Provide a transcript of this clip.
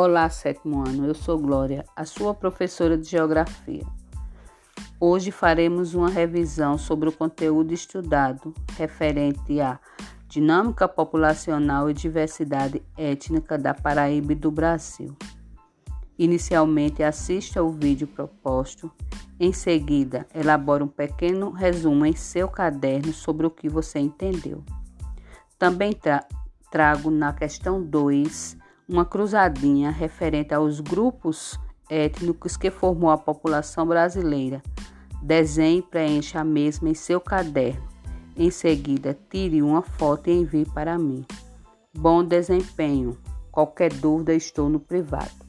Olá, sétimo ano. Eu sou Glória, a sua professora de Geografia. Hoje faremos uma revisão sobre o conteúdo estudado referente à dinâmica populacional e diversidade étnica da Paraíba e do Brasil. Inicialmente, assista ao vídeo proposto. Em seguida, elabore um pequeno resumo em seu caderno sobre o que você entendeu. Também tra trago na questão 2 uma cruzadinha referente aos grupos étnicos que formou a população brasileira. Desenhe e preencha a mesma em seu caderno. Em seguida, tire uma foto e envie para mim. Bom desempenho. Qualquer dúvida, estou no privado.